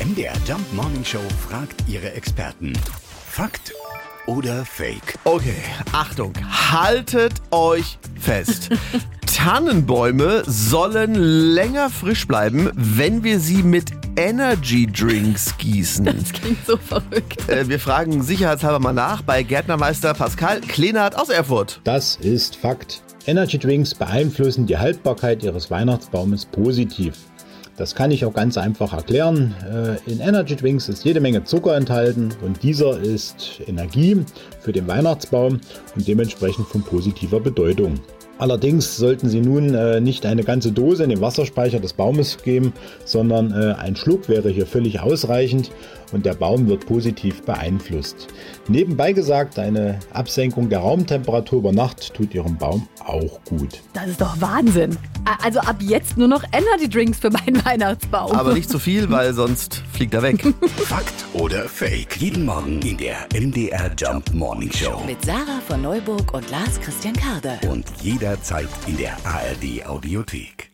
MDR Jump Morning Show fragt ihre Experten. Fakt oder Fake? Okay, Achtung, haltet euch fest. Tannenbäume sollen länger frisch bleiben, wenn wir sie mit Energy Drinks gießen. Das klingt so verrückt. Äh, wir fragen sicherheitshalber mal nach bei Gärtnermeister Pascal Klenert aus Erfurt. Das ist Fakt. Energy Drinks beeinflussen die Haltbarkeit Ihres Weihnachtsbaumes positiv. Das kann ich auch ganz einfach erklären. Äh, in Energy Drinks ist jede Menge Zucker enthalten und dieser ist Energie für den Weihnachtsbaum und dementsprechend von positiver Bedeutung. Allerdings sollten Sie nun äh, nicht eine ganze Dose in den Wasserspeicher des Baumes geben, sondern äh, ein Schluck wäre hier völlig ausreichend und der Baum wird positiv beeinflusst. Nebenbei gesagt, eine Absenkung der Raumtemperatur über Nacht tut Ihrem Baum auch gut. Das ist doch Wahnsinn. Also ab jetzt nur noch Energy Drinks für meinen Weihnachtsbaum. Aber nicht zu viel, weil sonst fliegt er weg. Fakt oder Fake? Jeden Morgen in der MDR Jump Morning Show. Mit Sarah von Neuburg und Lars Christian Karde. Und jederzeit in der ARD Audiothek.